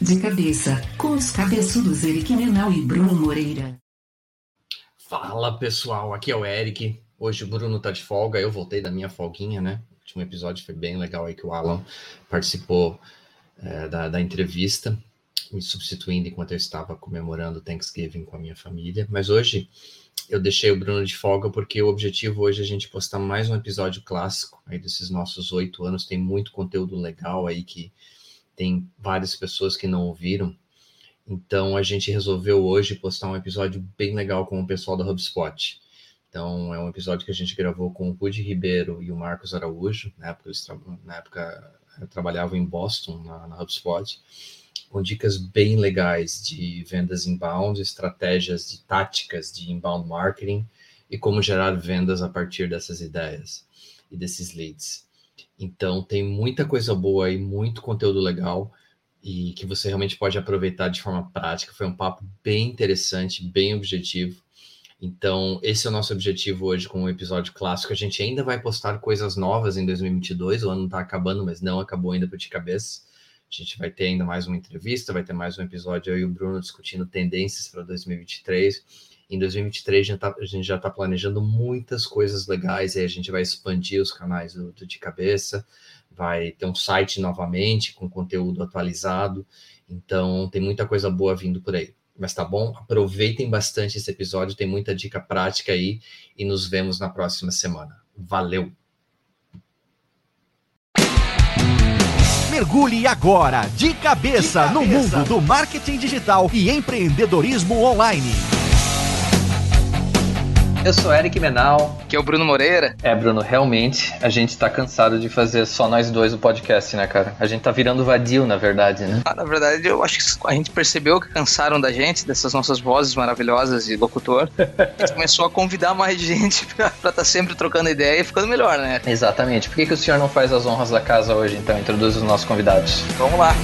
De cabeça, com os cabeçudos Eric Menal e Bruno Moreira. Fala pessoal, aqui é o Eric. Hoje o Bruno tá de folga, eu voltei da minha folguinha, né? O último episódio foi bem legal aí que o Alan participou é, da, da entrevista, me substituindo enquanto eu estava comemorando Thanksgiving com a minha família. Mas hoje eu deixei o Bruno de folga porque o objetivo hoje é a gente postar mais um episódio clássico aí desses nossos oito anos. Tem muito conteúdo legal aí que tem várias pessoas que não ouviram. Então a gente resolveu hoje postar um episódio bem legal com o pessoal da HubSpot. Então é um episódio que a gente gravou com o Rudy Ribeiro e o Marcos Araújo. Na época, eles na época eu trabalhavam em Boston, na, na HubSpot com dicas bem legais de vendas inbound, estratégias de táticas de inbound marketing e como gerar vendas a partir dessas ideias e desses leads. Então tem muita coisa boa aí, muito conteúdo legal e que você realmente pode aproveitar de forma prática. Foi um papo bem interessante, bem objetivo. Então, esse é o nosso objetivo hoje com o episódio clássico. A gente ainda vai postar coisas novas em 2022. O ano está acabando, mas não acabou ainda por de cabeça. A gente vai ter ainda mais uma entrevista, vai ter mais um episódio eu e o Bruno discutindo tendências para 2023. Em 2023 a gente, tá, a gente já está planejando muitas coisas legais, aí a gente vai expandir os canais do, do, De Cabeça, vai ter um site novamente com conteúdo atualizado, então tem muita coisa boa vindo por aí. Mas tá bom? Aproveitem bastante esse episódio, tem muita dica prática aí e nos vemos na próxima semana. Valeu! Mergulhe agora de cabeça, de cabeça. no mundo do marketing digital e empreendedorismo online. Eu sou Eric Menal. Que é o Bruno Moreira. É, Bruno, realmente a gente tá cansado de fazer só nós dois o podcast, né, cara? A gente tá virando vadio, na verdade, né? Ah, na verdade, eu acho que a gente percebeu que cansaram da gente, dessas nossas vozes maravilhosas de locutor. A gente começou a convidar mais gente pra estar tá sempre trocando ideia e ficando melhor, né? Exatamente. Por que, que o senhor não faz as honras da casa hoje, então? Introduz os nossos convidados. Vamos lá.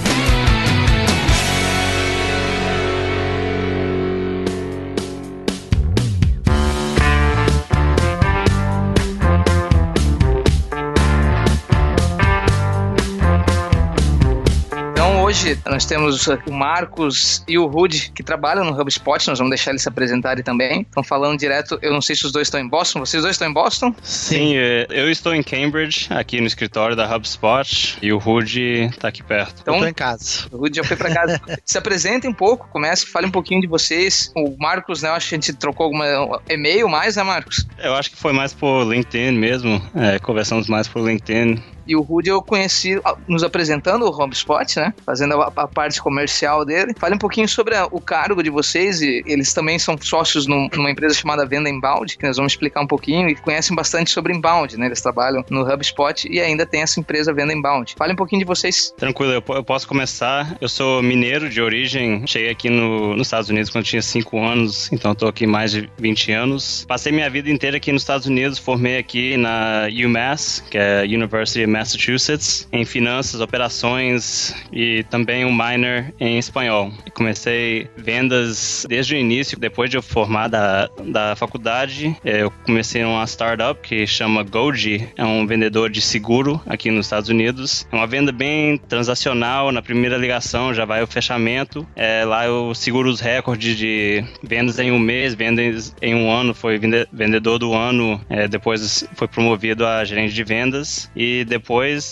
Hoje nós temos o Marcos e o Rude que trabalham no HubSpot, nós vamos deixar eles se apresentarem também. Estão falando direto, eu não sei se os dois estão em Boston, vocês dois estão em Boston? Sim, é, eu estou em Cambridge, aqui no escritório da HubSpot, e o Rude está aqui perto. Então, eu tô em casa. O Rude já foi para casa. se apresentem um pouco, comece, fale um pouquinho de vocês. O Marcos, né, eu acho que a gente trocou alguma e-mail mais, né, Marcos? Eu acho que foi mais por LinkedIn mesmo, é, conversamos mais por LinkedIn. E o Rudy eu conheci nos apresentando o HubSpot, né? Fazendo a, a parte comercial dele. Fale um pouquinho sobre a, o cargo de vocês. E eles também são sócios num, numa empresa chamada Venda Inbound, que nós vamos explicar um pouquinho. E conhecem bastante sobre Inbound, né? Eles trabalham no HubSpot e ainda tem essa empresa Venda Inbound. Fale um pouquinho de vocês. Tranquilo, eu, eu posso começar. Eu sou mineiro de origem. Cheguei aqui no, nos Estados Unidos quando tinha 5 anos, então estou aqui mais de 20 anos. Passei minha vida inteira aqui nos Estados Unidos, formei aqui na UMass, que é University of Massachusetts, em finanças, operações e também um minor em espanhol. Comecei vendas desde o início, depois de eu formar da, da faculdade, eu comecei uma startup que chama Goji, é um vendedor de seguro aqui nos Estados Unidos. É uma venda bem transacional, na primeira ligação já vai o fechamento. É, lá eu seguro os recordes de vendas em um mês, vendas em um ano, foi vendedor do ano, é, depois foi promovido a gerente de vendas e depois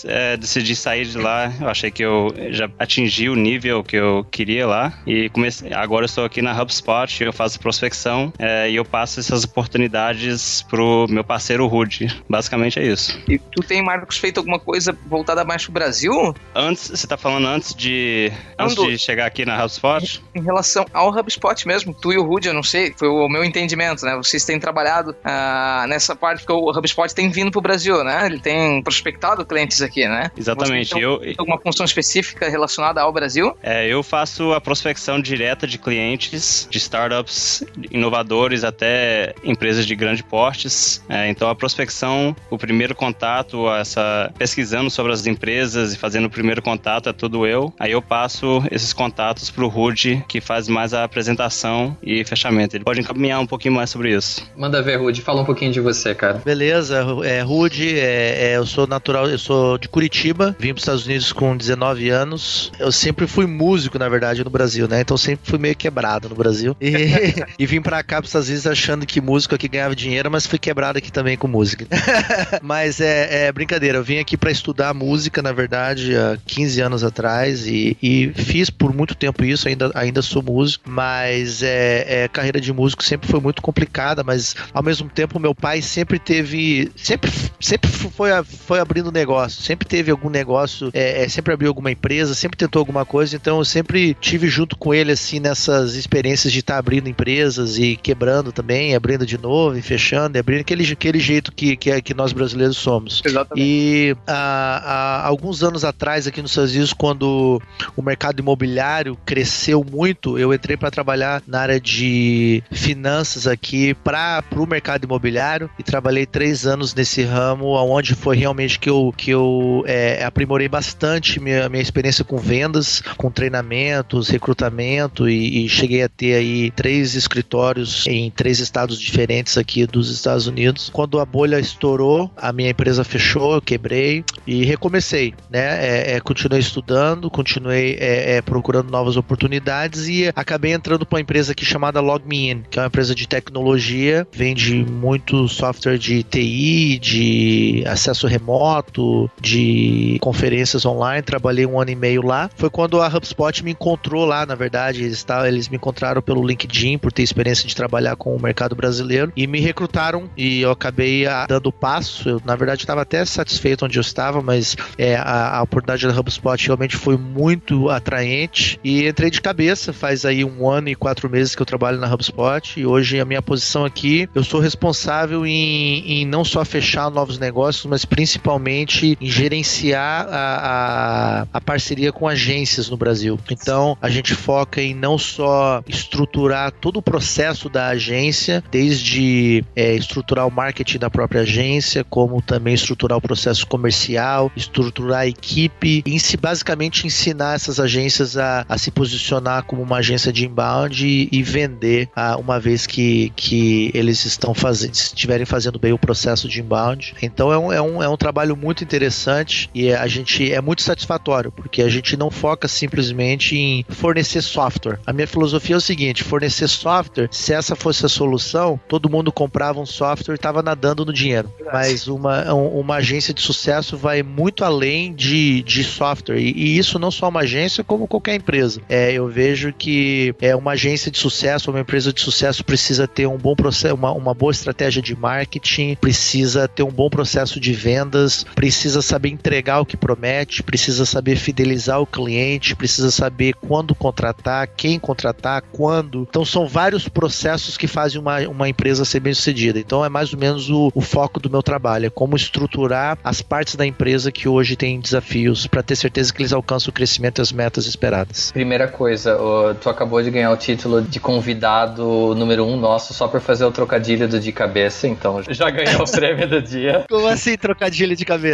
é, decidi sair de lá. Eu achei que eu já atingi o nível que eu queria lá e comecei. Agora eu estou aqui na HubSpot, eu faço prospecção é, e eu passo essas oportunidades pro meu parceiro Rude. Basicamente é isso. E tu tem, Marcos, feito alguma coisa voltada mais pro Brasil? Antes, você está falando antes de antes de chegar aqui na HubSpot? Em relação ao HubSpot mesmo, tu e o Rude, eu não sei, foi o meu entendimento, né? Vocês têm trabalhado ah, nessa parte porque o HubSpot tem vindo pro Brasil, né? Ele tem prospectado clientes aqui, né? Exatamente. eu alguma função específica relacionada ao Brasil? É, eu faço a prospecção direta de clientes, de startups inovadores até empresas de grande portes. É, então a prospecção, o primeiro contato, essa pesquisando sobre as empresas e fazendo o primeiro contato é tudo eu. Aí eu passo esses contatos para o Rude, que faz mais a apresentação e fechamento. Ele pode encaminhar um pouquinho mais sobre isso. Manda ver, Rude. Fala um pouquinho de você, cara. Beleza, é, Rude, é, é, eu sou natural, eu sou de Curitiba, vim para os Estados Unidos com 19 anos. Eu sempre fui músico, na verdade, no Brasil, né? Então sempre fui meio quebrado no Brasil. E, e vim para cá para os Estados Unidos achando que músico aqui ganhava dinheiro, mas fui quebrado aqui também com música. mas é, é, brincadeira, eu vim aqui para estudar música, na verdade, há 15 anos atrás e, e, fiz por muito tempo isso, ainda, ainda sou músico, mas é, é, carreira de músico sempre foi muito complicada, mas ao mesmo tempo meu pai sempre teve, sempre, sempre foi, foi abrindo negócio, sempre teve algum negócio, é, é, sempre abriu alguma empresa, sempre tentou alguma coisa, então eu sempre tive junto com ele assim nessas experiências de estar tá abrindo empresas e quebrando também, abrindo de novo e fechando, e abrindo aquele, aquele jeito que, que, que nós brasileiros somos. Exatamente. E há, há alguns anos atrás aqui nos Estados Unidos, quando o mercado imobiliário cresceu muito, eu entrei para trabalhar na área de finanças aqui para o mercado imobiliário e trabalhei três anos nesse ramo, onde foi realmente que eu, que eu é, aprimorei bastante minha, minha experiência com vendas, com treinamentos, recrutamento e, e cheguei a ter aí três escritórios em três estados diferentes aqui dos Estados Unidos. Quando a bolha estourou, a minha empresa fechou, eu quebrei e recomecei, né? É, é, continuei estudando, continuei é, é procurando novas oportunidades e acabei entrando para uma empresa aqui chamada LogMeIn, que é uma empresa de tecnologia, vende muito software de TI, de acesso remoto, de conferências online. Trabalhei um ano e meio lá. Foi quando a HubSpot me encontrou lá, na verdade. Eles, eles me encontraram pelo LinkedIn por ter experiência de trabalhar com o mercado brasileiro e me recrutaram e eu acabei a, ah, dando passo. Eu, na verdade, estava até satisfeito onde eu estava, mas é, a, a oportunidade da HubSpot realmente foi muito atraente e entrei de cabeça. Faz aí um ano e quatro meses que eu trabalho na HubSpot e hoje a minha posição aqui, eu sou responsável em, em não só fechar novos negócios, mas principalmente em gerenciar a, a, a parceria com agências no Brasil. Então, a gente foca em não só estruturar todo o processo da agência, desde é, estruturar o marketing da própria agência, como também estruturar o processo comercial, estruturar a equipe, e basicamente ensinar essas agências a, a se posicionar como uma agência de inbound e, e vender a, uma vez que, que eles estão fazendo, estiverem fazendo bem o processo de inbound. Então é um, é um, é um trabalho muito interessante e a gente é muito satisfatório, porque a gente não foca simplesmente em fornecer software. A minha filosofia é o seguinte: fornecer software, se essa fosse a solução, todo mundo comprava um software e estava nadando no dinheiro. Mas uma, uma agência de sucesso vai muito além de, de software. E, e isso não só uma agência, como qualquer empresa. É, eu vejo que é uma agência de sucesso, uma empresa de sucesso precisa ter um bom processo, uma, uma boa estratégia de marketing, precisa ter um bom processo de vendas, precisa saber entregar o que promete, precisa saber fidelizar o cliente, precisa saber quando contratar, quem contratar, quando. Então são vários processos que fazem uma, uma empresa ser bem sucedida. Então é mais ou menos o, o foco do meu trabalho, é como estruturar as partes da empresa que hoje têm desafios para ter certeza que eles alcançam o crescimento e as metas esperadas. Primeira coisa, tu acabou de ganhar o título de convidado número um nosso só por fazer o trocadilho do de cabeça, então já ganhou o prêmio do dia. Como assim trocadilho de cabeça?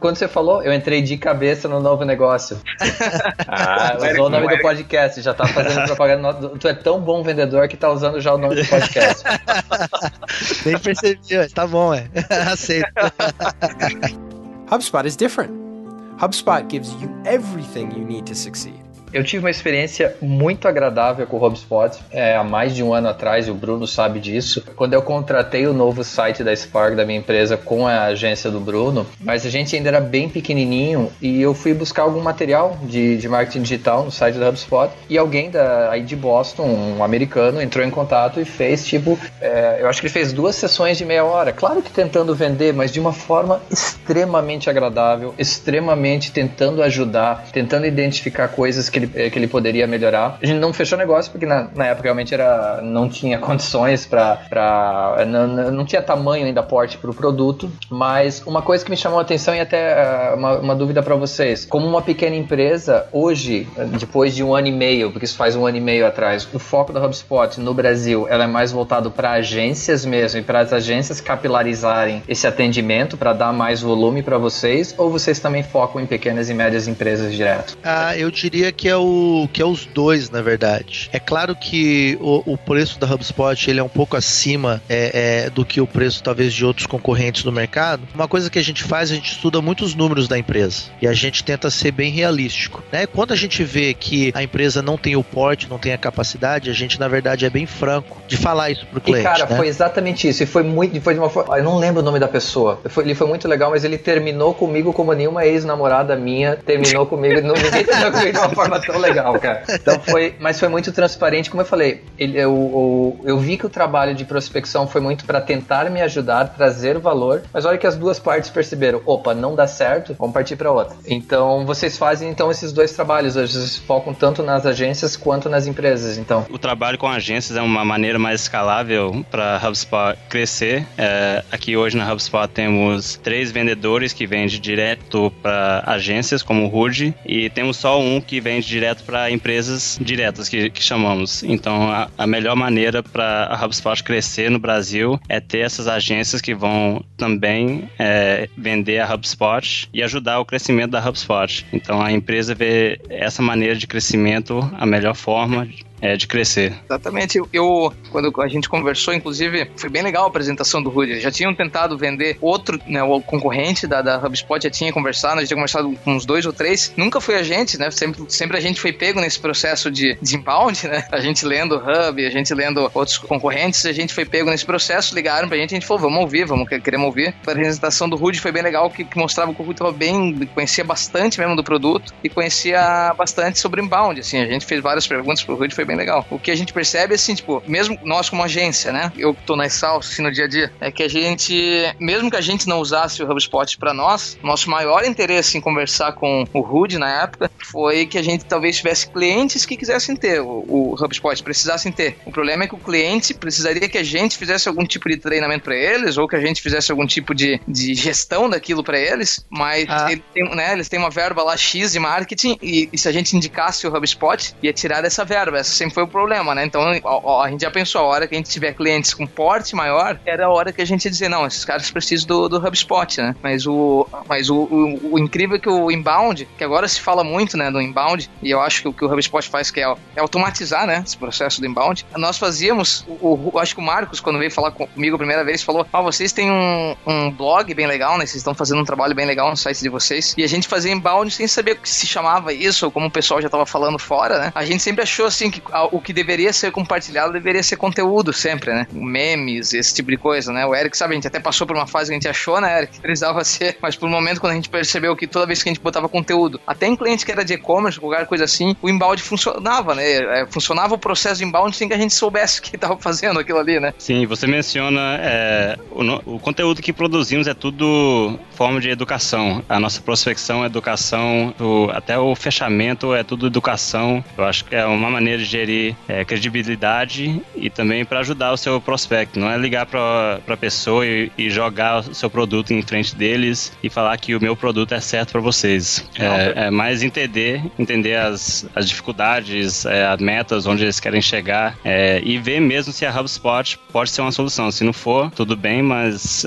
Quando você falou, eu entrei de cabeça no novo negócio. ah, usou o nome do podcast, já tá fazendo propaganda. Tu é tão bom vendedor que tá usando já o nome do podcast. Nem percebi, tá bom, é. Aceito. HubSpot is different. HubSpot gives you everything you need to succeed. Eu tive uma experiência muito agradável com o HubSpot é, há mais de um ano atrás, e o Bruno sabe disso, quando eu contratei o novo site da Spark, da minha empresa, com a agência do Bruno, mas a gente ainda era bem pequenininho e eu fui buscar algum material de, de marketing digital no site da HubSpot e alguém da, aí de Boston, um americano, entrou em contato e fez tipo, é, eu acho que ele fez duas sessões de meia hora, claro que tentando vender, mas de uma forma extremamente agradável, extremamente tentando ajudar, tentando identificar coisas que ele ele, que ele poderia melhorar. A gente não fechou negócio porque na, na época realmente era, não tinha condições para. Não, não tinha tamanho ainda porte para o produto. Mas uma coisa que me chamou a atenção e até uh, uma, uma dúvida para vocês: como uma pequena empresa, hoje, depois de um ano e meio, porque isso faz um ano e meio atrás, o foco da HubSpot no Brasil ela é mais voltado para agências mesmo e para as agências capilarizarem esse atendimento para dar mais volume para vocês? Ou vocês também focam em pequenas e médias empresas direto? Ah, eu diria que que é o que é os dois, na verdade. É claro que o, o preço da HubSpot ele é um pouco acima é, é, do que o preço talvez de outros concorrentes no mercado. Uma coisa que a gente faz, a gente estuda muitos números da empresa e a gente tenta ser bem realístico. Né? Quando a gente vê que a empresa não tem o porte, não tem a capacidade, a gente na verdade é bem franco de falar isso pro cliente. E cara, né? foi exatamente isso. E foi muito, foi de uma forma, eu não lembro o nome da pessoa. Foi, ele foi muito legal, mas ele terminou comigo como nenhuma ex-namorada minha terminou comigo. Não, ninguém terminou comigo de uma forma tão legal, cara. Então foi, mas foi muito transparente, como eu falei. Ele, eu, eu, eu vi que o trabalho de prospecção foi muito para tentar me ajudar, trazer valor. Mas olha que as duas partes perceberam, opa, não dá certo, vamos partir para outra. Então vocês fazem então esses dois trabalhos, vocês focam tanto nas agências quanto nas empresas. Então o trabalho com agências é uma maneira mais escalável para HubSpot crescer. É, aqui hoje na HubSpot temos três vendedores que vendem direto para agências como o Rude e temos só um que vende direto para empresas diretas que, que chamamos. Então a, a melhor maneira para a HubSpot crescer no Brasil é ter essas agências que vão também é, vender a HubSpot e ajudar o crescimento da HubSpot. Então a empresa vê essa maneira de crescimento a melhor forma é, de crescer. Exatamente. Eu, quando a gente conversou, inclusive, foi bem legal a apresentação do Rudy. Já tinham tentado vender outro, né, o concorrente da, da HubSpot já tinha conversado, já tinha conversado com uns dois ou três. Nunca foi a gente, né? Sempre, sempre a gente foi pego nesse processo de, de inbound, né? A gente lendo Hub, a gente lendo outros concorrentes, a gente foi pego nesse processo, ligaram pra gente, a gente falou, vamos ouvir, vamos, queremos ouvir. A apresentação do Rudy foi bem legal, que, que mostrava que o Rudy tava bem, conhecia bastante mesmo do produto e conhecia bastante sobre inbound, assim. A gente fez várias perguntas pro Rudy, foi bem legal. O que a gente percebe, assim, tipo, mesmo nós como agência, né? Eu que tô na Salsa, assim, no dia a dia, é que a gente, mesmo que a gente não usasse o HubSpot para nós, nosso maior interesse em conversar com o Rude na época foi que a gente talvez tivesse clientes que quisessem ter o, o HubSpot, precisassem ter. O problema é que o cliente precisaria que a gente fizesse algum tipo de treinamento para eles ou que a gente fizesse algum tipo de, de gestão daquilo para eles, mas ah. ele tem, né, eles têm uma verba lá X de marketing e, e se a gente indicasse o HubSpot, ia tirar dessa verba. Essa sempre foi o problema, né? Então a, a, gente já pensou, a hora que a gente tiver clientes com porte maior, era a hora que a gente ia dizer, não, esses caras precisam do, do HubSpot, né? Mas o, mas o, o, o, incrível é que o inbound, que agora se fala muito, né, do inbound, e eu acho que o que o HubSpot faz que é, é automatizar, né, esse processo do inbound. Nós fazíamos, o, o, acho que o Marcos, quando veio falar comigo a primeira vez, falou, ah, vocês têm um, um blog bem legal, né? Vocês estão fazendo um trabalho bem legal no site de vocês. E a gente fazia inbound sem saber o que se chamava isso, ou como o pessoal já estava falando fora, né? A gente sempre achou assim que o que deveria ser compartilhado deveria ser conteúdo sempre, né? Memes, esse tipo de coisa, né? O Eric, sabe, a gente até passou por uma fase que a gente achou, né, Eric? Precisava ser, mas por um momento quando a gente percebeu que toda vez que a gente botava conteúdo, até em cliente que era de e-commerce, qualquer coisa assim, o inbound funcionava, né? É, funcionava o processo de inbound sem que a gente soubesse o que estava fazendo aquilo ali, né? Sim, você menciona é, o, o conteúdo que produzimos é tudo forma de educação. A nossa prospecção educação, o, até o fechamento é tudo educação. Eu acho que é uma maneira de gerir é, credibilidade e também para ajudar o seu prospecto. Não é ligar para a pessoa e, e, jogar o seu produto em frente deles e falar que o meu produto é certo para vocês. É, é, mais entender, entender as, as dificuldades, é, as metas, onde eles querem chegar é, e ver mesmo se a HubSpot pode ser uma solução. Se não for, tudo bem, mas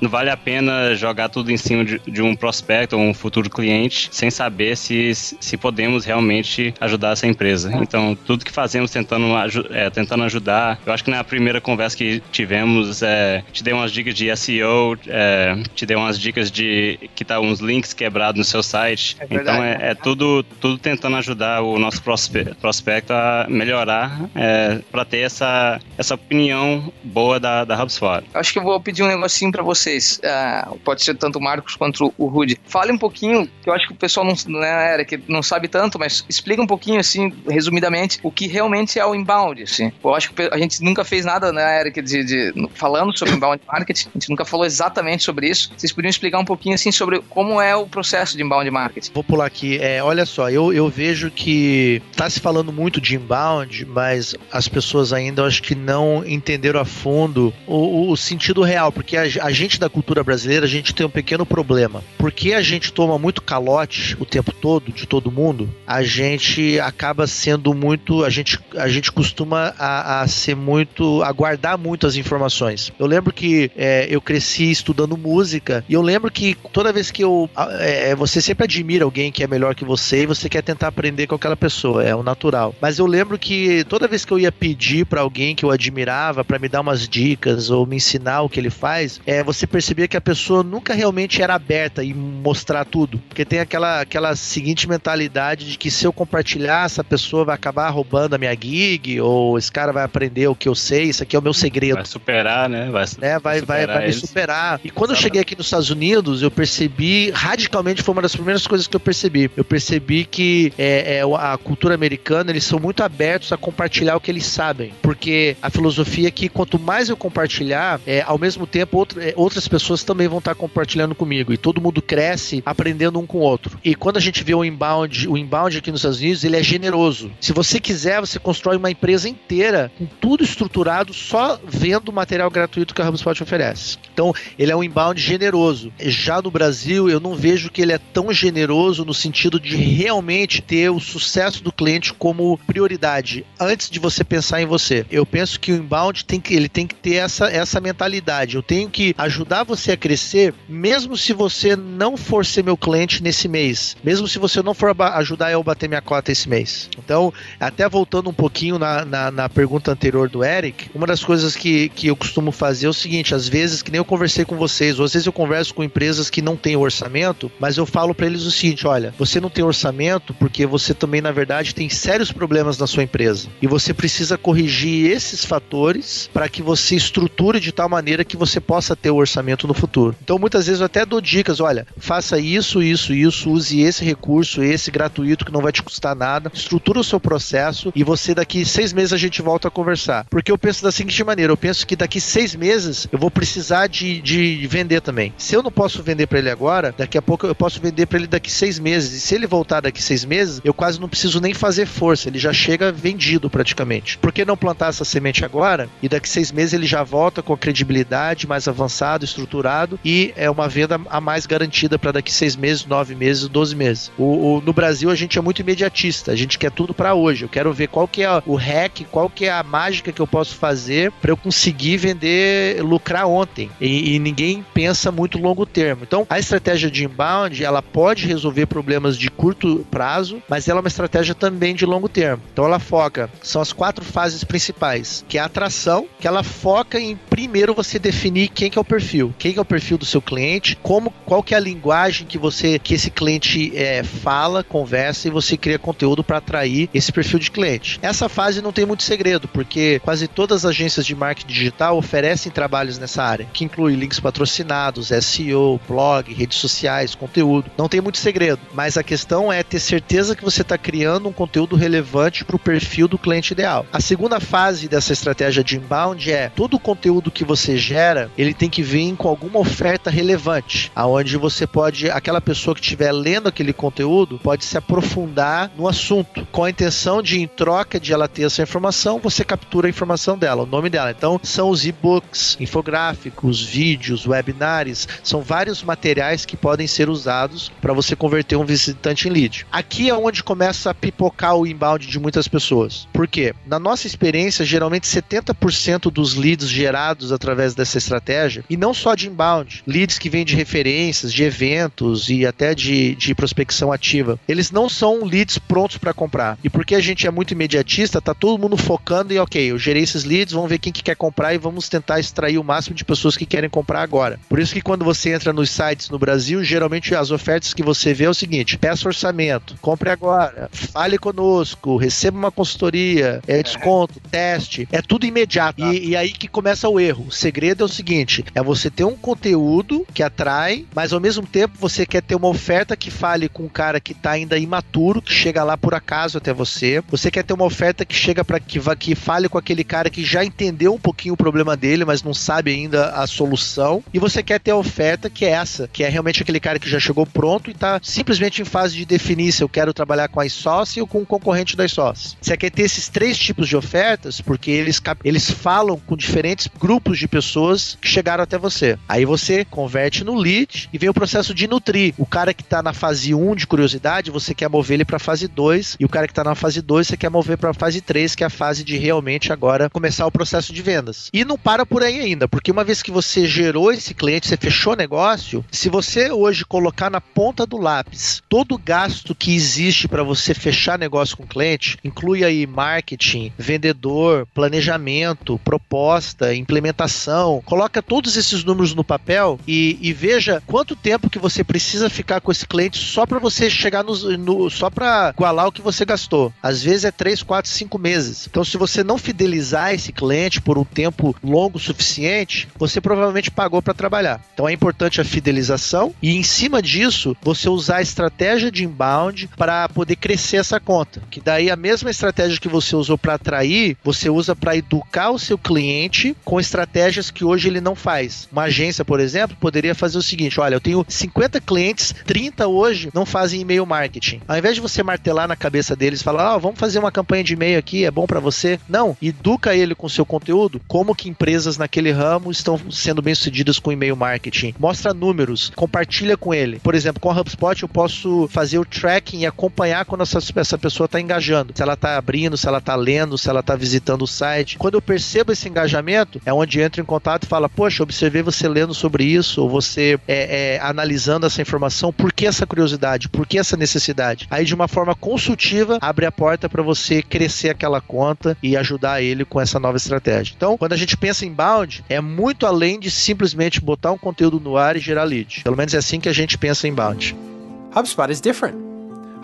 não vale a pena jogar tudo em cima de, de um prospecto ou um futuro cliente sem saber se, se podemos realmente ajudar essa empresa. Então, tudo que fazemos tentando, é, tentando ajudar, eu acho que na primeira conversa que tivemos, é, te dei umas dicas de SEO, é, te dei umas dicas de que tá uns links quebrados no seu site. É então, é, é, tudo, tudo tentando ajudar o nosso prospecto a melhorar é, para ter essa, essa opinião boa da, da HubSpot. Acho que eu vou pedir um negocinho para vocês. Uh, pode ser tanto o Marcos quanto o Rudy. Fale um pouquinho, que eu acho que o pessoal não, né, era, que não sabe tanto, mas explica um pouquinho, assim, resumidamente, o que realmente é o inbound. Assim. Eu acho que a gente nunca fez nada, né, Eric, de, de, falando sobre inbound marketing. A gente nunca falou exatamente sobre isso. Vocês poderiam explicar um pouquinho, assim, sobre como é o processo de inbound marketing? Vou pular aqui. É, olha só, eu, eu vejo que está se falando muito de inbound, mas as pessoas ainda, acho que não entenderam a fundo o, o sentido real, porque a, a gente da cultura brasileira, a gente tem um pequeno problema. Porque a gente toma muito calote o tempo todo de todo mundo, a gente acaba sendo muito, a gente, a gente costuma a, a ser muito, a guardar muito as informações. Eu lembro que é, eu cresci estudando música e eu lembro que toda vez que eu, é, você sempre admira alguém que é melhor que você e você quer tentar aprender com aquela pessoa, é o natural. Mas eu lembro que toda vez que eu ia pedir para alguém que eu admirava para me dar umas dicas ou me ensinar o que ele faz, é, você percebia que a pessoa nunca realmente era aberta e mostrar tudo, porque tem aquela, aquela seguinte mentalidade de que se eu compartilhar, essa pessoa vai acabar roubando a minha gig ou esse cara vai aprender o que eu sei, isso aqui é o meu segredo. Vai superar, né? Vai, né? vai, vai, vai me superar. E quando eu cheguei aqui nos Estados Unidos, eu percebi radicalmente foi uma das primeiras coisas que eu percebi. Eu percebi que é, é, a cultura americana eles são muito abertos a compartilhar o que eles sabem, porque a filosofia é que quanto mais eu compartilhar, é, ao mesmo tempo outra, é, outras pessoas também vão estar compartilhando comigo e todo mundo cresce aprendendo um com o outro. E quando a gente vê o inbound, o inbound aqui nos Estados Unidos, ele é generoso. Se você quiser, você constrói uma empresa inteira com tudo estruturado só vendo o material gratuito que a HubSpot oferece. Então, ele é um inbound generoso. Já no Brasil, eu não vejo que ele é tão generoso no sentido de realmente ter o sucesso do cliente como prioridade antes de você pensar em você. Eu penso que o inbound tem que ele tem que ter essa, essa mentalidade. Eu tenho que ajudar você a crescer, mesmo se você não for ser meu cliente nesse mês, mesmo se você não for ajudar eu a bater minha cota esse mês. Então, até voltando um pouquinho na, na, na pergunta anterior do Eric, uma das coisas que, que eu costumo fazer é o seguinte: às vezes, que nem eu conversei com vocês, ou às vezes eu converso com empresas que não têm orçamento, mas eu falo para eles o seguinte: olha, você não tem orçamento porque você também, na verdade, tem sérios problemas na sua empresa. E você precisa corrigir esses fatores para que você estruture de tal maneira que você possa ter o orçamento no futuro. Então, muitas vezes eu até dou dicas: olha, faça isso, isso, isso, use esse recurso, esse gratuito que não vai te custar nada, estrutura o seu processo e você daqui seis meses a gente volta a conversar. Porque eu penso da seguinte maneira: eu penso que daqui seis meses eu vou precisar de, de vender também. Se eu não posso vender para ele agora, daqui a pouco eu posso vender para ele daqui seis meses. E se ele voltar daqui seis meses, eu quase não preciso nem fazer força, ele já chega vendido praticamente. Por que não plantar essa semente agora e daqui seis meses ele já volta com a credibilidade mais avançado, estruturado e é uma venda a mais garantida para daqui seis meses, nove meses, doze meses. O, o, no Brasil a gente é muito imediatista, a gente quer tudo para hoje. Eu quero ver qual que é o hack, qual que é a mágica que eu posso fazer para eu conseguir vender, lucrar ontem. E, e ninguém pensa muito longo termo. Então a estratégia de inbound ela pode resolver problemas de curto prazo, mas ela é uma estratégia também de longo termo. Então ela foca, são as quatro fases principais, que é a atração, que ela foca em primeiro você definir quem que é o perfil, quem que é o perfil do seu cliente, como, qual que é a linguagem que você, que esse cliente é, fala, conversa e você cria conteúdo para atrair esse perfil de cliente. Essa fase não tem muito segredo, porque quase todas as agências de marketing digital oferecem trabalhos nessa área, que inclui links patrocinados, SEO, blog, redes sociais, conteúdo. Não tem muito segredo, mas a questão é ter certeza que você está criando um conteúdo relevante para o perfil do cliente ideal. A segunda fase dessa estratégia de inbound é todo o conteúdo que você gera, ele tem que vir com alguma oferta relevante, aonde você pode, aquela pessoa que estiver lendo aquele conteúdo, pode se aprofundar no assunto, com a intenção de, troca de ela ter essa informação, você captura a informação dela, o nome dela. Então, são os e-books, infográficos, vídeos, webinars, são vários materiais que podem ser usados para você converter um visitante em lead. Aqui é onde começa a pipocar o inbound de muitas pessoas. Por quê? Na nossa experiência, geralmente 70% dos leads gerados através dessa estratégia, e não só de inbound, leads que vêm de referências, de eventos e até de, de prospecção ativa, eles não são leads prontos para comprar. E porque a gente é muito imediatista, tá todo mundo focando em, ok, eu gerei esses leads, vamos ver quem que quer comprar e vamos tentar extrair o máximo de pessoas que querem comprar agora. Por isso que quando você entra nos sites no Brasil, geralmente as ofertas que você vê é o seguinte: peça orçamento, compre agora, fale conosco, receba uma consultoria, é desconto, teste, é tudo imediato. E, e aí que começa o erro. O segredo é o seguinte: é você ter um conteúdo que atrai, mas ao mesmo tempo você quer ter uma oferta que fale com um cara que está ainda imaturo, que chega lá por acaso até você. Você quer ter uma oferta que chega para que, que fale com aquele cara que já entendeu um pouquinho o problema dele, mas não sabe ainda a solução. E você quer ter a oferta que é essa, que é realmente aquele cara que já chegou pronto e está simplesmente em fase de definir se eu quero trabalhar com a iSauce ou com o um concorrente da iSauce. Você quer ter esses três tipos de ofertas porque eles, eles falam com diferentes grupos de pessoas que chegaram até você. Aí você converte no lead e vem o processo de nutrir. O cara que está na fase 1 de curiosidade, você quer mover ele para fase 2 e o cara que está na fase 2 você quer mover para a fase 3, que é a fase de realmente agora começar o processo de vendas. E não para por aí ainda, porque uma vez que você gerou esse cliente, você fechou o negócio, se você hoje colocar na ponta do lápis todo o gasto que existe para você fechar negócio com o cliente, inclui aí marketing, vendedor, planejamento, proposta, implementação, coloca todos esses números no papel e, e veja quanto tempo que você precisa ficar com esse cliente só para você chegar no, no só para igualar o que você gastou. Às vezes é 3, 4, 5 meses. Então, se você não fidelizar esse cliente por um tempo longo o suficiente, você provavelmente pagou para trabalhar. Então, é importante a fidelização e, em cima disso, você usar a estratégia de inbound para poder crescer essa conta. Que daí a mesma estratégia que você usou para atrair, você usa para educar o seu cliente com estratégias que hoje ele não faz. Uma agência, por exemplo, poderia fazer o seguinte: olha, eu tenho 50 clientes, 30 hoje não fazem e-mail marketing. Ao invés de você martelar na cabeça deles, falar, ah, vamos fazer uma campanha de e-mail aqui, é bom para você. Não, educa ele com seu conteúdo, como que empresas naquele ramo estão sendo bem sucedidas com e-mail marketing. Mostra números, compartilha com ele. Por exemplo, com a HubSpot eu posso fazer o tracking e acompanhar quando essa, essa pessoa está engajando. Se ela está abrindo, se ela está lendo, se ela está visitando o site. Quando eu percebo esse engajamento, é onde entro em contato e fala, poxa, observei você lendo sobre isso, ou você é, é, analisando essa informação, por que essa curiosidade, por que essa necessidade? Aí de uma forma consultiva, abre a porta para você crescer aquela conta e ajudar ele com essa nova estratégia. Então, quando a gente pensa em inbound, é muito além de simplesmente botar um conteúdo no ar e gerar lead. Pelo menos é assim que a gente pensa em inbound. HubSpot is different.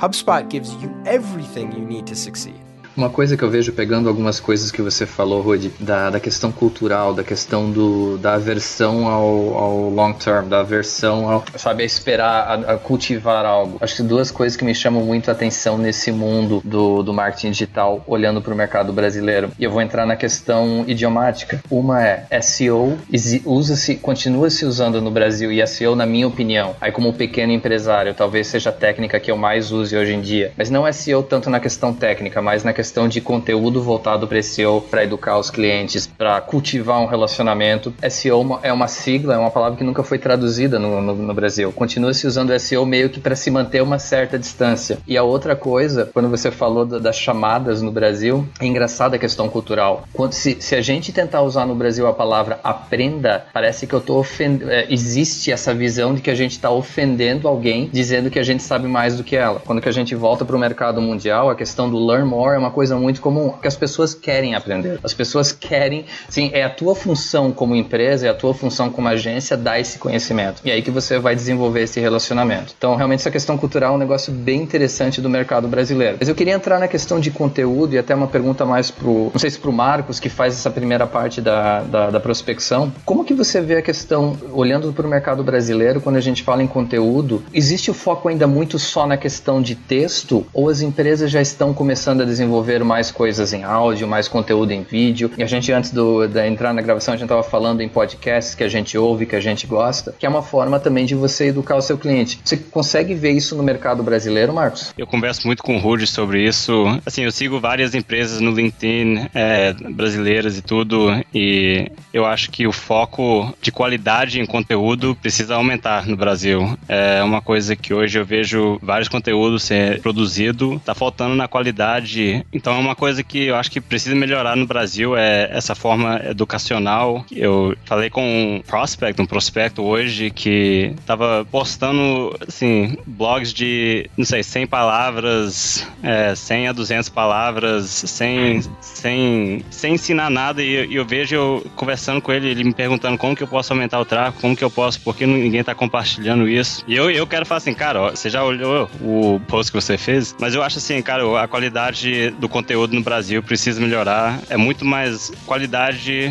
HubSpot gives you everything you need to succeed. Uma coisa que eu vejo pegando algumas coisas que você falou, Rodi, da, da questão cultural, da questão do, da aversão ao, ao long term, da aversão ao, sabe, a esperar, a, a, cultivar algo. Acho que duas coisas que me chamam muito a atenção nesse mundo do, do marketing digital, olhando para o mercado brasileiro. E eu vou entrar na questão idiomática. Uma é SEO, usa-se, continua se usando no Brasil, e SEO, na minha opinião, aí como pequeno empresário, talvez seja a técnica que eu mais use hoje em dia. Mas não SEO tanto na questão técnica, mas na questão questão de conteúdo voltado para SEO, para educar os clientes, para cultivar um relacionamento. SEO é uma sigla, é uma palavra que nunca foi traduzida no, no, no Brasil. Continua se usando SEO meio que para se manter uma certa distância. E a outra coisa, quando você falou da, das chamadas no Brasil, é engraçada a questão cultural. Quando, se, se a gente tentar usar no Brasil a palavra aprenda, parece que eu tô ofendendo. É, existe essa visão de que a gente está ofendendo alguém dizendo que a gente sabe mais do que ela. Quando que a gente volta para o mercado mundial, a questão do learn more é uma coisa muito comum, que as pessoas querem aprender. As pessoas querem, sim, é a tua função como empresa, é a tua função como agência dar esse conhecimento. E aí que você vai desenvolver esse relacionamento. Então, realmente essa questão cultural é um negócio bem interessante do mercado brasileiro. Mas eu queria entrar na questão de conteúdo e até uma pergunta mais pro, não sei se pro Marcos, que faz essa primeira parte da, da, da prospecção. Como que você vê a questão, olhando para o mercado brasileiro, quando a gente fala em conteúdo, existe o foco ainda muito só na questão de texto ou as empresas já estão começando a desenvolver desenvolver mais coisas em áudio, mais conteúdo em vídeo. E a gente, antes do, de entrar na gravação, a gente estava falando em podcasts que a gente ouve, que a gente gosta, que é uma forma também de você educar o seu cliente. Você consegue ver isso no mercado brasileiro, Marcos? Eu converso muito com o Rudy sobre isso. Assim, eu sigo várias empresas no LinkedIn é, brasileiras e tudo, e eu acho que o foco de qualidade em conteúdo precisa aumentar no Brasil. É uma coisa que hoje eu vejo vários conteúdos ser produzido, tá faltando na qualidade então é uma coisa que eu acho que precisa melhorar no Brasil é essa forma educacional. Eu falei com um prospect, um prospecto hoje que estava postando assim blogs de, não sei, 100 palavras, é, 100 a 200 palavras, sem sem sem ensinar nada e, e eu vejo eu conversando com ele, ele me perguntando como que eu posso aumentar o tráfego, como que eu posso, porque ninguém está compartilhando isso. E eu, eu quero falar assim, cara, ó, você já olhou o post que você fez? Mas eu acho assim, cara, a qualidade do conteúdo no Brasil precisa melhorar. É muito mais qualidade,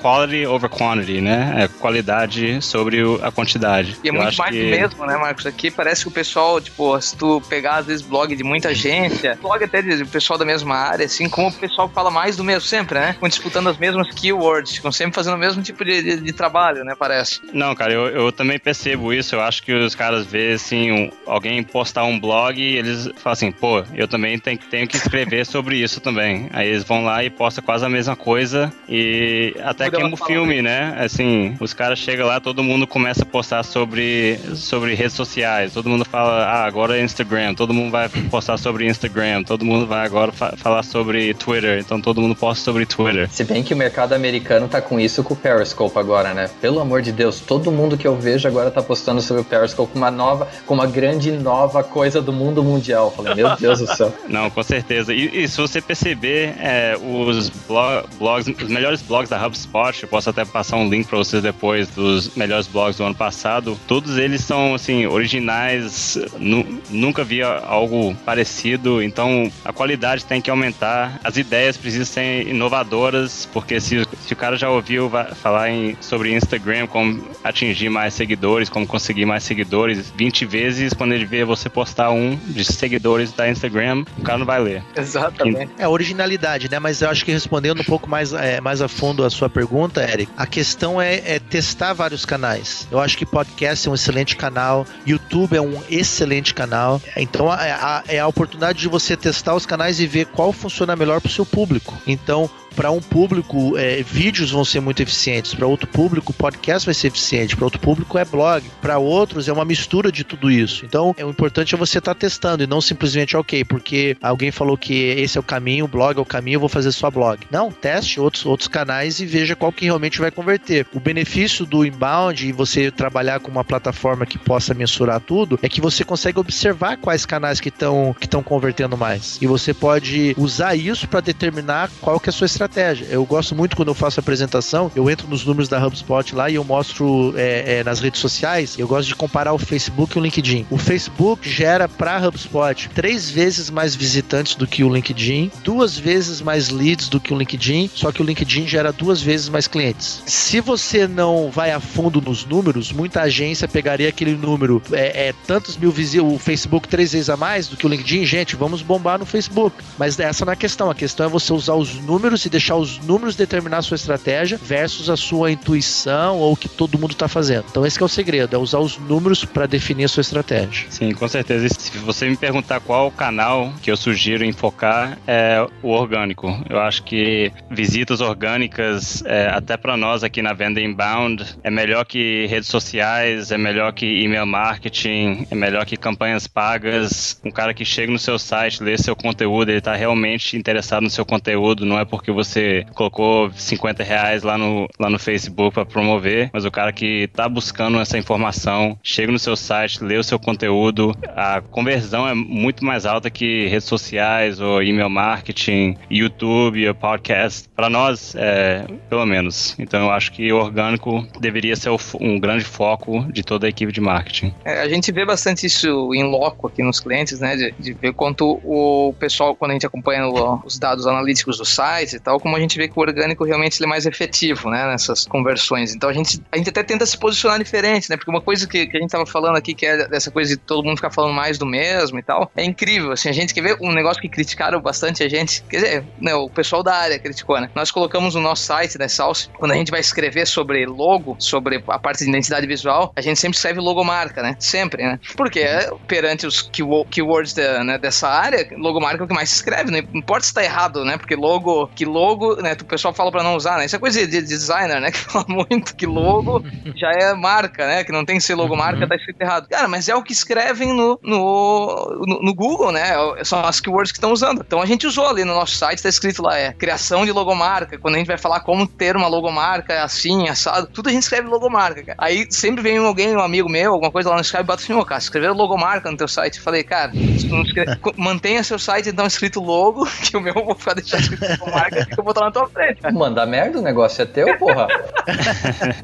quality over quantity, né? É qualidade sobre a quantidade. E é Eu muito mais que... do mesmo, né, Marcos? Aqui parece que o pessoal, tipo, se tu pegar às vezes blog de muita agência, blog até de pessoal da mesma área, assim, como o pessoal fala mais do mesmo sempre, né? Ficam disputando as mesmas keywords, ficam sempre fazendo o mesmo tipo de, de, de trabalho, né? Parece. Não, cara, eu, eu também percebo isso. Eu acho que os caras vê assim, um, alguém postar um blog e eles falam assim, pô, eu também tenho, tenho que escrever escrever sobre isso também. Aí eles vão lá e postam quase a mesma coisa e até Muda queima o filme, né? Assim, os caras chegam lá, todo mundo começa a postar sobre, sobre redes sociais, todo mundo fala, ah, agora é Instagram, todo mundo vai postar sobre Instagram, todo mundo vai agora fa falar sobre Twitter, então todo mundo posta sobre Twitter. Se bem que o mercado americano tá com isso com o Periscope agora, né? Pelo amor de Deus, todo mundo que eu vejo agora tá postando sobre o Periscope com uma nova, com uma grande nova coisa do mundo mundial. Falei, meu Deus do céu. Não, com certeza. E, e se você perceber, é, os blo- blogs, os melhores blogs da HubSpot, eu posso até passar um link para vocês depois dos melhores blogs do ano passado. Todos eles são assim originais. nu- nunca vi algo parecido. Então a qualidade tem que aumentar. As ideias precisam ser inovadoras, porque se, se o cara já ouviu falar em, sobre Instagram, como atingir mais seguidores, como conseguir mais seguidores, 20 vezes quando ele vê você postar um de seguidores da Instagram, o cara não vai ler. Exatamente. É originalidade, né? Mas eu acho que respondendo um pouco mais, é, mais a fundo a sua pergunta, Eric, a questão é, é testar vários canais. Eu acho que podcast é um excelente canal, YouTube é um excelente canal. Então é a, é a oportunidade de você testar os canais e ver qual funciona melhor para o seu público. Então, para um público, é, vídeos vão ser muito eficientes. Para outro público, podcast vai ser eficiente. Para outro público, é blog. Para outros, é uma mistura de tudo isso. Então, é o importante é você estar testando e não simplesmente, ok, porque alguém falou que esse é o caminho, o blog é o caminho, eu vou fazer só blog. Não, teste outros, outros canais e veja qual que realmente vai converter. O benefício do inbound e você trabalhar com uma plataforma que possa mensurar tudo é que você consegue observar quais canais que estão que estão convertendo mais. E você pode usar isso para determinar qual que é a sua estratégia. Eu gosto muito quando eu faço apresentação, eu entro nos números da HubSpot lá e eu mostro é, é, nas redes sociais, eu gosto de comparar o Facebook e o LinkedIn. O Facebook gera para a HubSpot três vezes mais visitantes do que o LinkedIn, duas vezes mais leads do que o LinkedIn, só que o LinkedIn gera duas vezes mais clientes. Se você não vai a fundo nos números, muita agência pegaria aquele número, é, é tantos mil visitas, o Facebook três vezes a mais do que o LinkedIn, gente, vamos bombar no Facebook. Mas essa não é a questão, a questão é você usar os números e deixar os números determinar a sua estratégia versus a sua intuição ou o que todo mundo está fazendo. Então esse é o segredo, é usar os números para definir a sua estratégia. Sim, com certeza. E Se você me perguntar qual canal que eu sugiro em focar, é o orgânico. Eu acho que visitas orgânicas, é, até para nós aqui na venda inbound, é melhor que redes sociais, é melhor que e-mail marketing, é melhor que campanhas pagas. Um cara que chega no seu site, lê seu conteúdo, ele está realmente interessado no seu conteúdo, não é porque você colocou 50 reais lá no, lá no Facebook para promover, mas o cara que está buscando essa informação, chega no seu site, lê o seu conteúdo, a conversão é muito mais alta que redes sociais ou e-mail marketing, YouTube ou podcast. Para nós, é, pelo menos. Então eu acho que o orgânico deveria ser um grande foco de toda a equipe de marketing. É, a gente vê bastante isso em loco aqui nos clientes, né? De, de ver quanto o pessoal, quando a gente acompanha os dados analíticos do site e tal, como a gente vê que o orgânico realmente é mais efetivo, né? Nessas conversões. Então a gente, a gente até tenta se posicionar diferente, né? Porque uma coisa que, que a gente tava falando aqui, que é dessa coisa de todo mundo ficar falando mais do mesmo e tal, é incrível. Assim, a gente quer ver um negócio que criticaram bastante a gente. Quer dizer, né, o pessoal da área criticou, né? Nós colocamos no nosso site da Salsa, quando a gente vai escrever sobre logo, sobre a parte de identidade visual, a gente sempre escreve logomarca, né? Sempre, né? Porque é, perante os keywor- keywords da- né, dessa área, logomarca é o que mais se escreve, não importa se tá errado, né? Porque logo, que logo, né? O pessoal fala pra não usar, né? Isso é coisa de, de designer, né? Que fala muito que logo já é marca, né? Que não tem que ser logomarca, tá escrito errado. Cara, mas é o que escrevem no, no, no, no Google, né? São as keywords que estão usando. Então a gente usou ali no nosso site, tá escrito lá, é criação de logomarca. Quando a gente vai falar como ter uma logomarca assim, assado, tudo a gente escreve logomarca, cara. Aí sempre vem alguém, um amigo meu, alguma coisa lá no Skype, bota assim, ô, cara, escreveram logomarca no teu site. Eu falei, cara, escreve- mantenha seu site então escrito logo, que o meu eu vou ficar deixando escrito logomarca, que eu vou botar na tua frente. Manda merda, o negócio é teu, porra.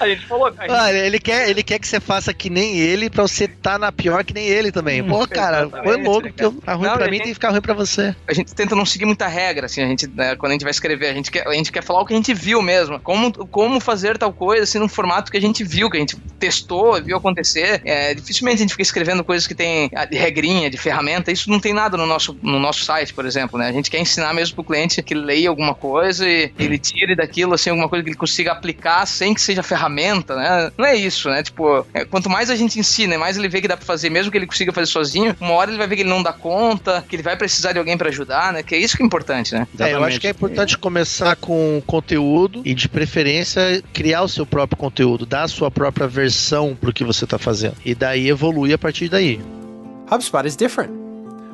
A gente falou, a gente Olha, ele quer, ele quer que você faça que nem ele pra você tá na pior que nem ele também. Pô, cara, foi exatamente, louco, né, porque tá ruim Não, pra e mim gente- tem que ficar ruim pra você. a gente tenta não seguir muita regra, assim, a gente, né, quando a gente vai escrever, a gente, quer, a gente quer falar o que a gente viu mesmo, como, como fazer tal coisa, assim, num formato que a gente viu, que a gente testou, viu acontecer. É, dificilmente a gente fica escrevendo coisas que tem ah, de regrinha, de ferramenta, isso não tem nada no nosso, no nosso site, por exemplo, né? A gente quer ensinar mesmo pro cliente que leia alguma coisa e ele tire daquilo, assim, alguma coisa que ele consiga aplicar sem que seja ferramenta, né? Não é isso, né? Tipo, é, quanto mais a gente ensina, mais ele vê que dá pra fazer, mesmo que ele consiga fazer sozinho, uma hora ele vai ver que ele não dá conta, que ele vai precisar de alguém para ajudar, né? Que é isso que é importante, né? É, eu acho que é importante começar com conteúdo e, de preferência, criar o seu próprio conteúdo, dar a sua própria versão pro que você tá fazendo. E daí evoluir a partir daí. HubSpot is different.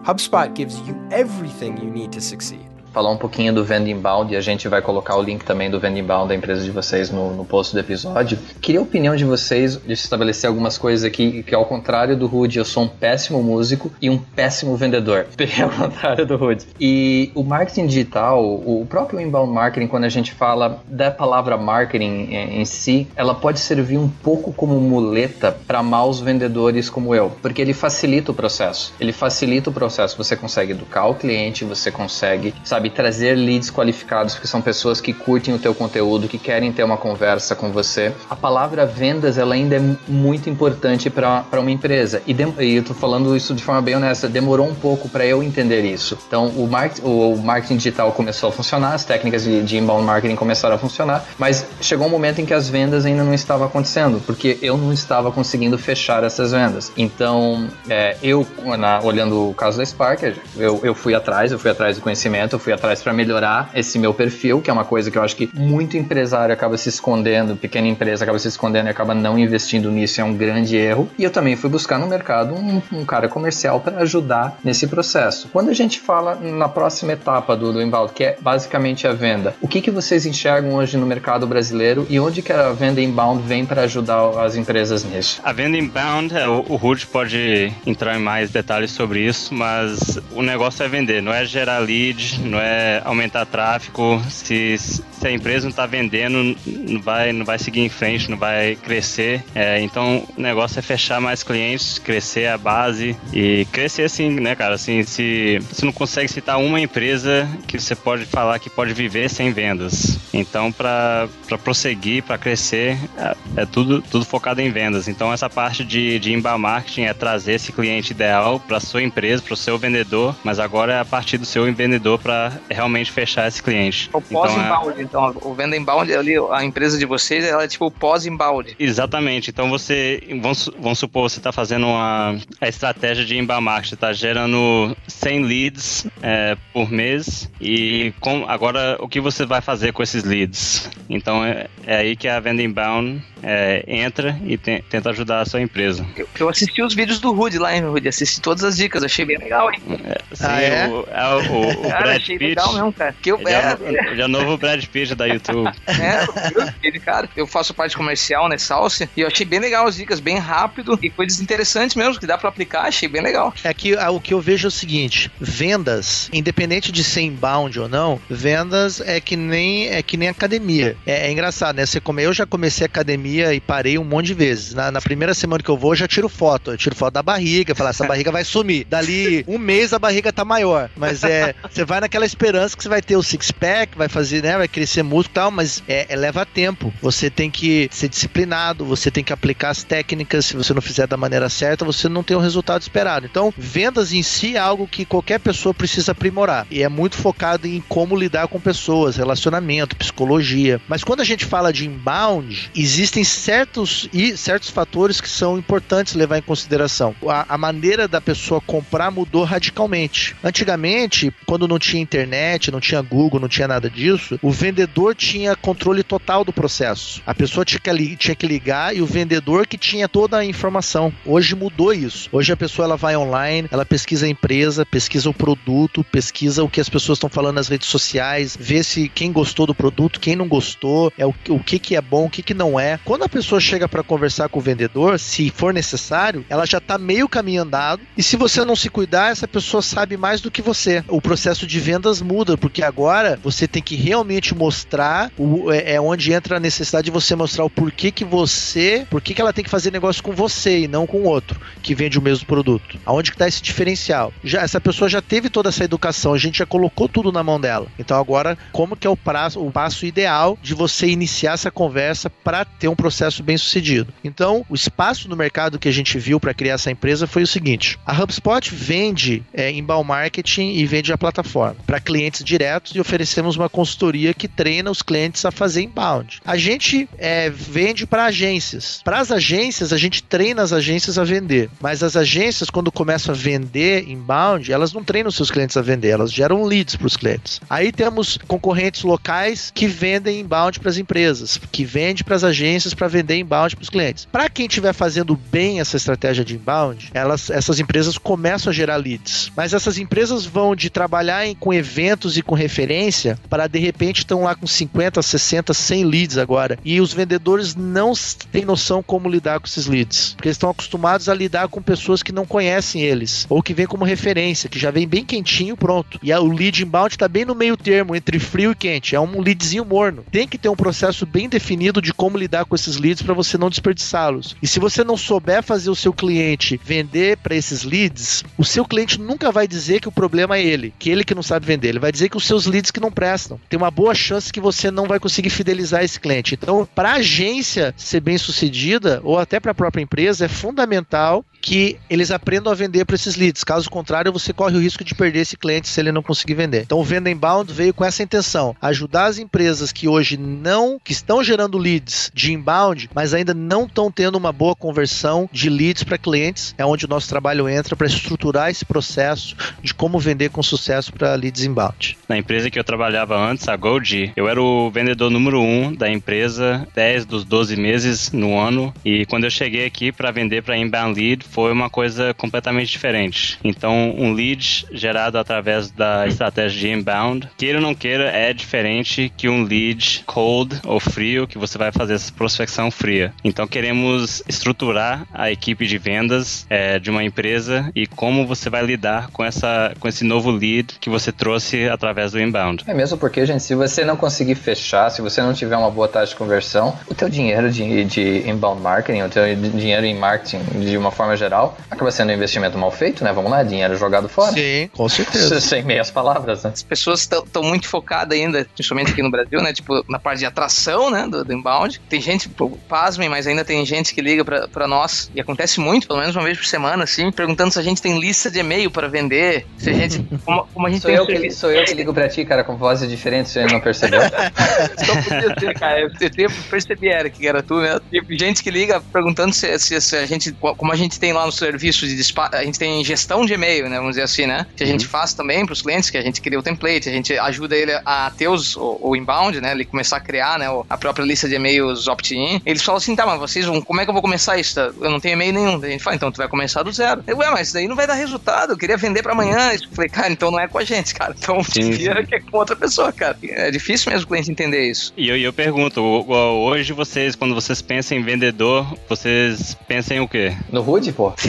HubSpot gives you everything you need to succeed. Falar um pouquinho do Venda Inbound e a gente vai colocar o link também do Venda Inbound da empresa de vocês no, no post do episódio. Queria a opinião de vocês de estabelecer algumas coisas aqui que ao contrário do Rude, eu sou um péssimo músico e um péssimo vendedor. Bem ao contrário do Rude. E o marketing digital, o próprio inbound marketing, quando a gente fala da palavra marketing em si, ela pode servir um pouco como muleta para maus vendedores como eu, porque ele facilita o processo. Ele facilita o processo. Você consegue educar o cliente, você consegue, sabe, sabe, trazer leads qualificados, porque são pessoas que curtem o teu conteúdo, que querem ter uma conversa com você. A palavra vendas, ela ainda é muito importante para uma empresa. E, e eu tô falando isso de forma bem honesta, demorou um pouco para eu entender isso. Então, o, market, o, o, marketing digital começou a funcionar, as técnicas de, de inbound marketing começaram a funcionar, mas chegou um momento em que as vendas ainda não estavam acontecendo, porque eu não estava conseguindo fechar essas vendas. Então, é, eu, na, olhando o caso da Spark, eu, eu fui atrás, eu fui atrás do conhecimento, eu fui atrás para melhorar esse meu perfil, que é uma coisa que eu acho que muito empresário acaba se escondendo, pequena empresa acaba se escondendo e acaba não investindo nisso, é um grande erro. E eu também fui buscar no mercado um, um cara comercial para ajudar nesse processo. Quando a gente fala na próxima etapa do, do inbound, que é basicamente a venda, o que, que vocês enxergam hoje no mercado brasileiro e onde que a venda inbound vem para ajudar as empresas nisso? A venda inbound, é, o, o pode entrar em mais detalhes sobre isso, mas o negócio é vender, não é gerar lead, não não é aumentar tráfego. Se, se a empresa não está vendendo, não vai, não vai seguir em frente, não vai crescer. É, então o negócio é fechar mais clientes, crescer a base e crescer assim, né, cara? Assim, se você não consegue citar uma empresa que você pode falar que pode viver sem vendas. Então, para prosseguir, para crescer, é, é, tudo, tudo focado em vendas. Então, essa parte de, de inbound marketing é trazer esse cliente ideal para sua empresa, para o seu vendedor, mas agora é a partir do seu vendedor para realmente fechar esse cliente. O pós-embalde, então, é... então, o venda embalde ali, a empresa de vocês, ela é tipo o pós-embalde. Exatamente. Então você, vamos, vamos supor, você está fazendo uma a estratégia de inbound marketing, está gerando 100 leads é, por mês e com, agora o que você vai fazer com esses leads? Então é, é aí que a venda inbound é, entra e te, tenta ajudar a sua empresa. Eu, eu, assisti os vídeos do Rude lá, hein, Rude? Assisti todas as dicas, achei bem legal, hein? É, sim, ah, é? O, é o, o Cara, Brad achei Pitt, legal mesmo, cara. Que eu, ele, é, ele é o novo Brad Pitt da YouTube. é, ele, cara. Eu faço parte comercial, né, Salsa, e eu achei bem legal as dicas, bem rápido e coisas interessantes mesmo, que dá pra aplicar, achei bem legal. É que o que eu vejo é o seguinte, vendas, independente de ser inbound ou não, vendas é que nem, é que nem academia. É, é engraçado, né? Você come, eu já comecei academia e parei um monte de vezes. Na, na primeira semana que eu vou, eu já tiro foto. Eu tiro foto da barriga, falar, essa barriga vai sumir. Dali um mês a barriga tá maior. Mas é, você vai naquela esperança que você vai ter o six-pack, vai fazer, né? Vai crescer músculo e tal, mas é, é, leva tempo. Você tem que ser disciplinado, você tem que aplicar as técnicas. Se você não fizer da maneira certa, você não tem o resultado esperado. Então, vendas em si é algo que qualquer pessoa precisa aprimorar. E é muito focado em como lidar com pessoas, relacionamento, psicologia. Mas quando a gente fala de inbound, existem certos e certos fatores que são importantes levar em consideração. A, a maneira da pessoa comprar mudou radicalmente. Antigamente, quando não tinha internet, não tinha Google, não tinha nada disso, o vendedor tinha controle total do processo. A pessoa tinha que, tinha que ligar e o vendedor que tinha toda a informação. Hoje mudou isso. Hoje a pessoa ela vai online, ela pesquisa a empresa, pesquisa o produto, pesquisa o que as pessoas estão falando nas redes sociais, vê se quem gostou do produto, quem não gostou, é o, o que, que é bom, o que, que não é. Quando a pessoa chega para conversar com o vendedor, se for necessário, ela já está meio caminho andado. E se você não se cuidar, essa pessoa sabe mais do que você. O processo de vendas muda, porque agora você tem que realmente mostrar, o, é, é onde entra a necessidade de você mostrar o porquê que você, por que ela tem que fazer negócio com você e não com outro que vende o mesmo produto. Aonde que está esse diferencial? Já essa pessoa já teve toda essa educação, a gente já colocou tudo na mão dela. Então agora, como que é o, prazo, o passo ideal de você iniciar essa conversa para ter um processo bem sucedido? Então, o espaço no mercado que a gente viu para criar essa empresa foi o seguinte: a HubSpot vende é, inbound marketing e vende a plataforma para clientes diretos e oferecemos uma consultoria que treina os clientes a fazer inbound. A gente é, vende para agências. Para as agências, a gente treina as agências a vender. Mas as agências, quando começam a vender inbound, elas não treinam seus clientes a vender, elas geram leads para os clientes. Aí temos concorrentes locais que vendem inbound para as empresas, que vende para as agências para vender inbound para os clientes. Para quem estiver fazendo bem essa estratégia de inbound, elas, essas empresas começam a gerar leads. Mas essas empresas vão de trabalhar em, com eventos e com referência para de repente estão lá com 50, 60, 100 leads agora. E os vendedores não têm noção como lidar com esses leads, porque eles estão acostumados a lidar com pessoas que não conhecem eles ou que vêm como referência, que já vem bem quentinho, pronto. E o lead inbound está bem no meio termo entre frio e quente, é um leadzinho morno. Tem que ter um processo bem definido de como lidar com esses leads para você não desperdiçá-los. E se você não souber fazer o seu cliente vender para esses leads, o seu cliente nunca vai dizer que o problema é ele, que ele que não sabe vender. Ele vai dizer que os seus leads que não prestam. Tem uma boa chance que você não vai conseguir fidelizar esse cliente. Então, para a agência ser bem sucedida, ou até para a própria empresa, é fundamental que eles aprendam a vender para esses leads. Caso contrário, você corre o risco de perder esse cliente se ele não conseguir vender. Então, o Venda Inbound veio com essa intenção: ajudar as empresas que hoje não, que estão gerando leads de inbound, mas ainda não estão tendo uma boa conversão de leads para clientes. É onde o nosso trabalho entra para estruturar esse processo de como vender com sucesso para leads inbound. Na empresa que eu trabalhava antes, a Gold, eu era o vendedor número um da empresa, 10 dos 12 meses no ano. E quando eu cheguei aqui para vender para inbound lead, foi uma coisa completamente diferente. Então, um lead gerado através da estratégia de inbound, queira ou não queira, é diferente que um lead cold ou frio, que você vai fazer essa prospecção fria. Então, queremos estruturar a equipe de vendas é, de uma empresa e como você vai lidar com, essa, com esse novo lead que você trouxe através do inbound. É mesmo porque, gente, se você não conseguir fechar, se você não tiver uma boa taxa de conversão, o teu dinheiro de, de inbound marketing, o teu dinheiro em marketing de uma forma geral, acaba sendo um investimento mal feito, né? Vamos lá, dinheiro jogado fora. Sim, com certeza. Sem meias palavras, né? As pessoas estão muito focadas ainda, principalmente aqui no Brasil, né? Tipo, na parte de atração, né? Do, do inbound. Tem gente, pasmem, mas ainda tem gente que liga pra, pra nós, e acontece muito, pelo menos uma vez por semana, assim, perguntando se a gente tem lista de e-mail para vender, se a gente. Como, como a gente Sou tem eu, que, sou eu que ligo pra ti, cara, com vozes diferentes, você não percebeu? Só podia ter, cara. Eu, eu, eu percebi, Eric, que era tu, né? Tem gente que liga perguntando se, se, se, a gente, como a gente tem lá no serviço de despacho, a gente tem gestão de e-mail, né? Vamos dizer assim, né? Que a gente faz também para os clientes, que a gente cria o template, a gente ajuda ele a ter os, o, o inbound, né? Ele começar a criar, né? A própria lista de e-mails opt-in. Eles falam assim, tá, mas vocês vão, como é que eu vou começar isso? Eu não tenho e-mail nenhum. A gente fala, então tu vai começar do zero. Eu, Ué, mas isso daí não vai dar resultado. Eu queria vender para amanhã. Eu falei, cara, então não é com a gente, cara. Então vira que é com outra pessoa, cara. É difícil mesmo o cliente entender isso. E eu, eu pergunto, hoje vocês, quando vocês pensam em vendedor, vocês pensam em o quê? No Rude, pô.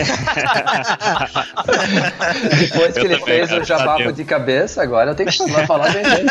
Depois que Eu ele também, fez cara, o jabapo de cabeça, agora eu tenho que continuar falando dele.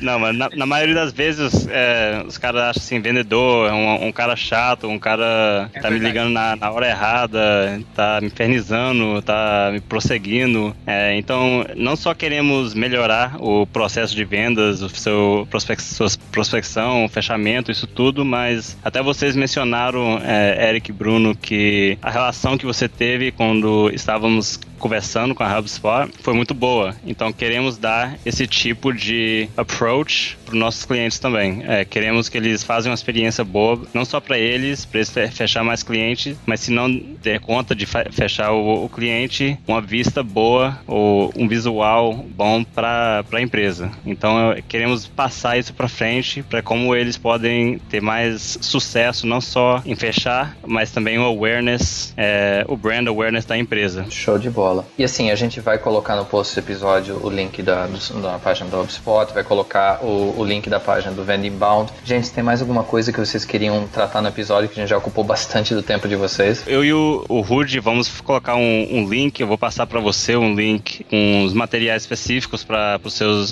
Não, mas na, na maioria das vezes é, os caras acham assim, vendedor é um, um cara chato, um cara que tá me ligando na, na hora errada, tá me infernizando, tá me prosseguindo. É, então, não só queremos melhorar o processo de vendas, o seu prospec sua prospecção, fechamento, isso tudo, mas até vocês mencionaram, é, Eric e Bruno, que a relação que você teve quando estávamos conversando com a HubSpot foi muito boa. Então queremos dar esse tipo de approach para os nossos clientes também. É, queremos que eles façam uma experiência boa, não só para eles, para eles fe- fechar mais clientes, mas se não der conta de fechar o, o cliente, uma vista boa ou um visual bom para a empresa. Então queremos passar isso para frente para como eles podem ter mais sucesso, não só em fechar, mas também o awareness, é, o brand awareness da empresa. Show de bola. E assim, a gente vai colocar no post do episódio o link da, do, da página do HubSpot, vai colocar o, o link da página do Vending Bound. Gente, tem mais alguma coisa que vocês queriam tratar no episódio que a gente já ocupou bastante do tempo de vocês? Eu e o, o Rude vamos colocar um, um link, eu vou passar para você um link com os materiais específicos para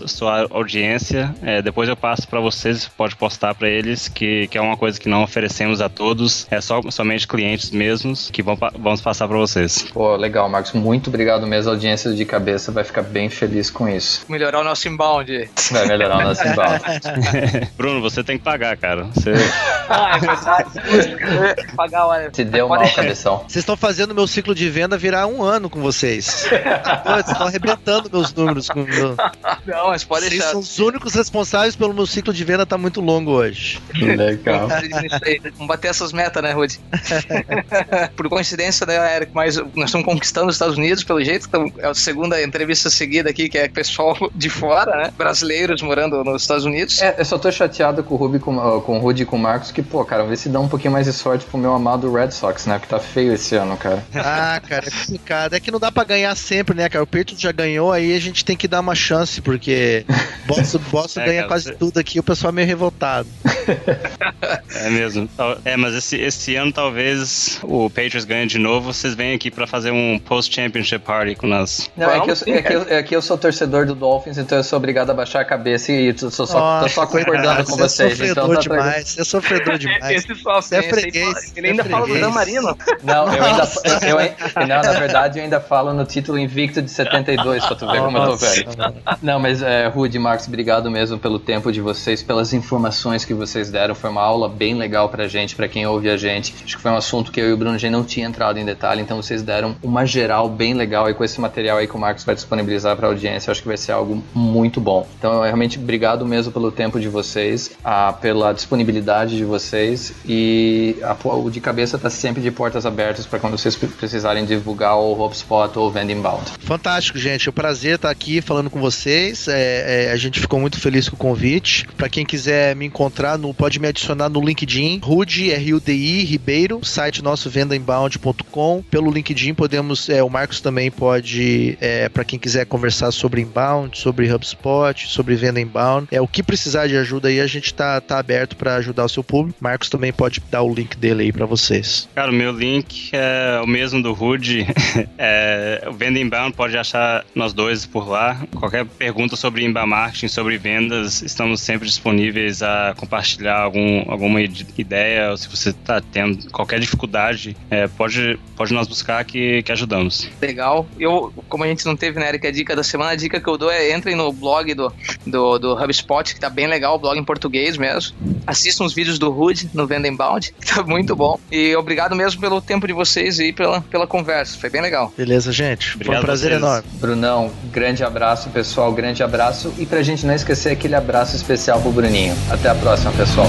sua audiência. É, depois eu passo para vocês, pode postar para eles, que, que é uma coisa que não oferecemos a todos, é só somente clientes mesmos que vão, vamos passar para vocês. Pô, legal, Marcos. Muito obrigado mesmo. A audiência de cabeça vai ficar bem feliz com isso. Melhorar o nosso inbound. Vai melhorar o nosso inbound. Bruno, você tem que pagar, cara. Você... ah, é verdade. pagar, olha. Te deu mal, cabeção. Vocês estão fazendo meu ciclo de venda virar um ano com vocês. Vocês estão arrebentando meus números. Com. Não, mas pode Vocês deixar. são os únicos responsáveis pelo meu ciclo de venda tá muito longo hoje. Legal. Vamos bater essas metas, né, Rudy? Por coincidência, né, Eric, mas nós estamos conquistando os Estados Unidos, pelo jeito. Então, é a segunda entrevista seguida aqui, que é pessoal de fora, né? Brasileiros morando nos Estados Unidos. É, eu só tô chateado com o Ruby, com, uh, com o Rudy e com o Marcos, que, pô, cara, vê se dá um pouquinho mais de sorte pro meu amado Red Sox, né? Que tá feio esse ano, cara. Ah, cara, é complicado. É que não dá pra ganhar sempre, né, cara? O Patriots já ganhou, aí a gente tem que dar uma chance, porque Boston, Boston É, ganha cara, quase você- tudo aqui, o pessoal é meio revoltado. É mesmo. É, mas esse, esse ano talvez o Patriots ganhe de novo. Vocês vêm aqui pra fazer um post-championship party com nós. Não, é que, eu, é, que eu, é que eu sou torcedor do Dolphins, então eu sou obrigado a baixar a cabeça e tô só, tô só Nossa, concordando com você é vocês. sofredor Então tá demais, você é sofredor demais. Esse Você é freguês, Ele ainda é fala do. Dan Marino. Não, eu ainda. Eu, eu- não, na verdade, eu ainda falo no título invicto de 72, pra tu ver como eu tô Nossa, velho. Não, mas é, Rude e Marcos, obrigado mesmo pelo tempo de vocês, pelas informações que vocês deram. Foi uma aula bem legal pra gente, pra quem ouve a gente. Acho que foi um assunto que eu e o Bruno G não tinha entrado em detalhe, então vocês deram uma geral bem legal e com esse material aí que o Marcos vai disponibilizar pra audiência, eu acho que vai ser algo muito bom. Então, realmente, obrigado mesmo pelo tempo de vocês, ah, pela disponibilidade de vocês e a, o de cabeça tá sempre de portas abertas para quando vocês precisarem divulgar o HubSpot ou o Vending Bound. Fantástico, gente. É um prazer estar aqui falando com vocês. É, é, a gente ficou muito feliz com o convite. Para quem quiser me encontrar, no, pode me adicionar no LinkedIn, Rude, R-U-D-I, Ribeiro, site nosso vendainbound.com. Pelo LinkedIn podemos, é, o Marcos também pode, é, para quem quiser conversar sobre inbound, sobre HubSpot, sobre venda inbound. É, o que precisar de ajuda aí, a gente tá, tá aberto para ajudar o seu público. Marcos também pode dar o link dele aí para vocês. Cara, o meu link é o mesmo do Rude. É, o Venda Inbound pode achar nós dois por lá. Qualquer pergunta sobre inbound marketing, sobre vendas, estamos sempre disponíveis a compartilhar algum, alguma id- ideia. Ou se você está tendo qualquer dificuldade, é, pode, pode buscar que, que ajudamos. Legal. Eu, como a gente não teve, né, Eric, a dica da semana, a dica que eu dou é entrem no blog do, do, do HubSpot, que tá bem legal, o blog em português mesmo. Assistam os vídeos do Rude no Venda Inbound, que tá muito bom. E obrigado mesmo pelo tempo de vocês e pela, pela conversa. Foi bem legal. Beleza, gente? Foi Obrigado um prazer enorme. Brunão, grande abraço, pessoal, grande abraço. E pra gente não esquecer aquele abraço especial pro Bruninho. Até a próxima, pessoal.